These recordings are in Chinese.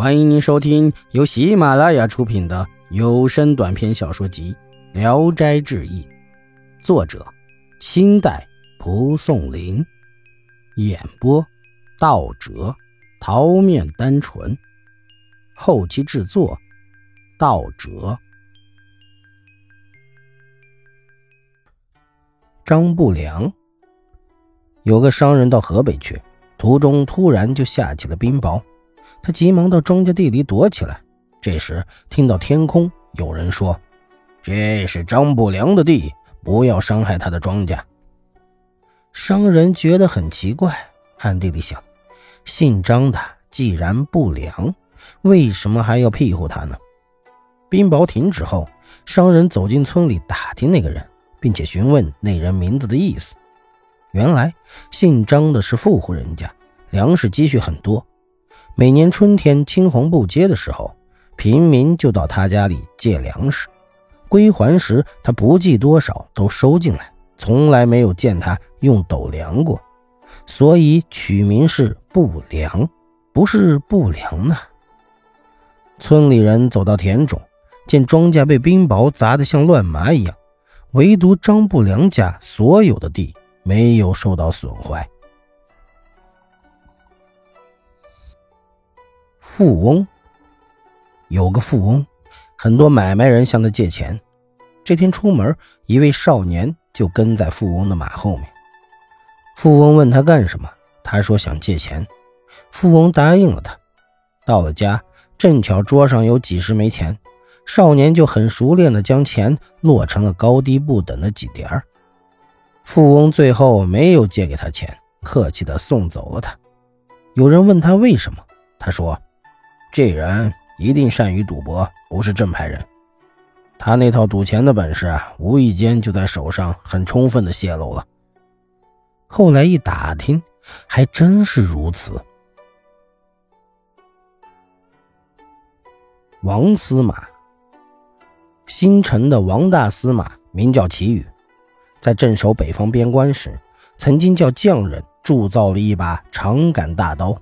欢迎您收听由喜马拉雅出品的有声短篇小说集《聊斋志异》，作者：清代蒲松龄，演播：道哲、桃面单纯，后期制作：道哲。张不良有个商人到河北去，途中突然就下起了冰雹。他急忙到庄稼地里躲起来。这时听到天空有人说：“这是张不良的地，不要伤害他的庄稼。”商人觉得很奇怪，暗地里想：姓张的既然不良，为什么还要庇护他呢？冰雹停止后，商人走进村里打听那个人，并且询问那人名字的意思。原来姓张的是富户人家，粮食积蓄很多。每年春天青黄不接的时候，平民就到他家里借粮食，归还时他不计多少都收进来，从来没有见他用斗量过，所以取名是不良，不是不良呢。村里人走到田中，见庄稼被冰雹砸得像乱麻一样，唯独张不良家所有的地没有受到损坏。富翁有个富翁，很多买卖人向他借钱。这天出门，一位少年就跟在富翁的马后面。富翁问他干什么，他说想借钱。富翁答应了他。到了家，正巧桌上有几十枚钱，少年就很熟练地将钱落成了高低不等的几叠儿。富翁最后没有借给他钱，客气地送走了他。有人问他为什么，他说。这人一定善于赌博，不是正派人。他那套赌钱的本事啊，无意间就在手上很充分的泄露了。后来一打听，还真是如此。王司马，新城的王大司马名叫齐宇，在镇守北方边关时，曾经叫匠人铸造了一把长杆大刀，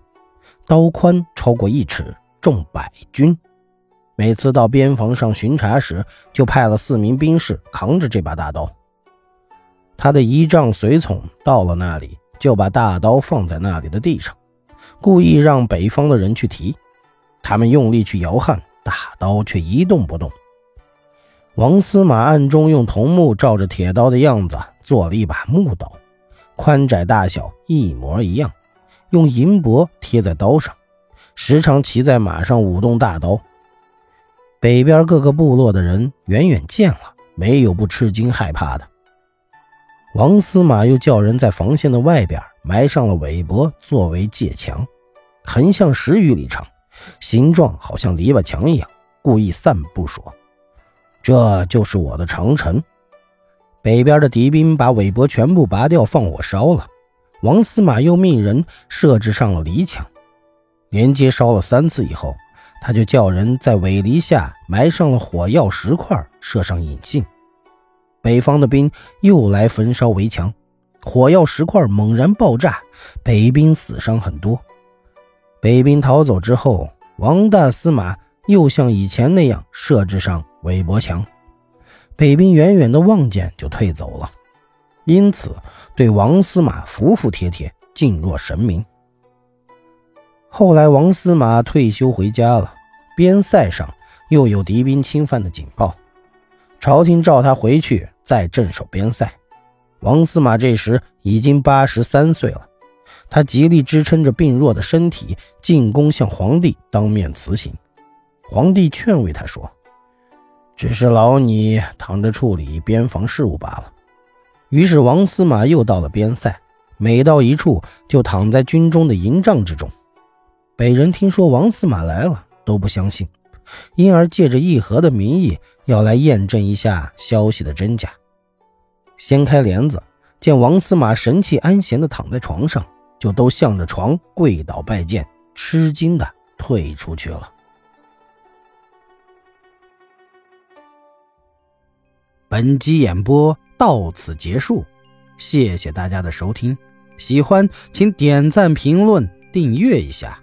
刀宽超过一尺。重百军，每次到边防上巡查时，就派了四名兵士扛着这把大刀。他的仪仗随从到了那里，就把大刀放在那里的地上，故意让北方的人去提。他们用力去摇撼，大刀却一动不动。王司马暗中用桐木照着铁刀的样子做了一把木刀，宽窄大小一模一样，用银箔贴在刀上。时常骑在马上舞动大刀，北边各个部落的人远远见了，没有不吃惊害怕的。王司马又叫人在防线的外边埋上了苇箔作为界墙，横向十余里长，形状好像篱笆墙一样，故意散布说：“这就是我的长城。”北边的敌兵把苇箔全部拔掉，放火烧了。王司马又命人设置上了篱墙。连接烧了三次以后，他就叫人在苇篱下埋上了火药石块，设上引信。北方的兵又来焚烧围墙，火药石块猛然爆炸，北兵死伤很多。北兵逃走之后，王大司马又像以前那样设置上韦伯墙，北兵远远的望见就退走了，因此对王司马服服帖帖，敬若神明。后来，王司马退休回家了。边塞上又有敌兵侵犯的警报，朝廷召他回去再镇守边塞。王司马这时已经八十三岁了，他极力支撑着病弱的身体，进宫向皇帝当面辞行。皇帝劝慰他说：“只是劳你躺着处理边防事务罢了。”于是，王司马又到了边塞，每到一处就躺在军中的营帐之中。北人听说王司马来了，都不相信，因而借着议和的名义要来验证一下消息的真假。掀开帘子，见王司马神气安闲地躺在床上，就都向着床跪倒拜见，吃惊地退出去了。本集演播到此结束，谢谢大家的收听，喜欢请点赞、评论、订阅一下。